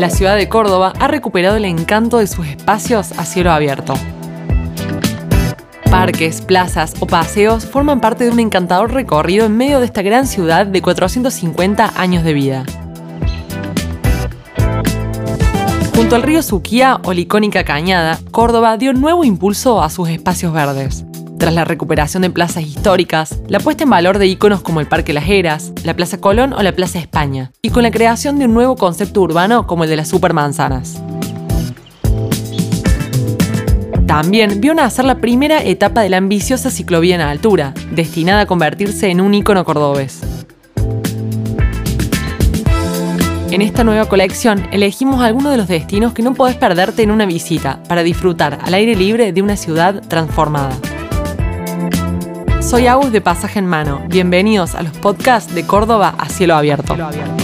la ciudad de Córdoba ha recuperado el encanto de sus espacios a cielo abierto. Parques, plazas o paseos forman parte de un encantador recorrido en medio de esta gran ciudad de 450 años de vida. Junto al río Suquía o la icónica Cañada, Córdoba dio nuevo impulso a sus espacios verdes. Tras la recuperación de plazas históricas, la puesta en valor de iconos como el Parque Las Heras, la Plaza Colón o la Plaza España, y con la creación de un nuevo concepto urbano como el de las supermanzanas. También vio nacer la primera etapa de la ambiciosa ciclovía en altura, destinada a convertirse en un icono cordobés. En esta nueva colección elegimos algunos de los destinos que no podés perderte en una visita para disfrutar al aire libre de una ciudad transformada. Soy Agus de Pasaje en Mano. Bienvenidos a los podcasts de Córdoba a cielo abierto. Cielo abierto,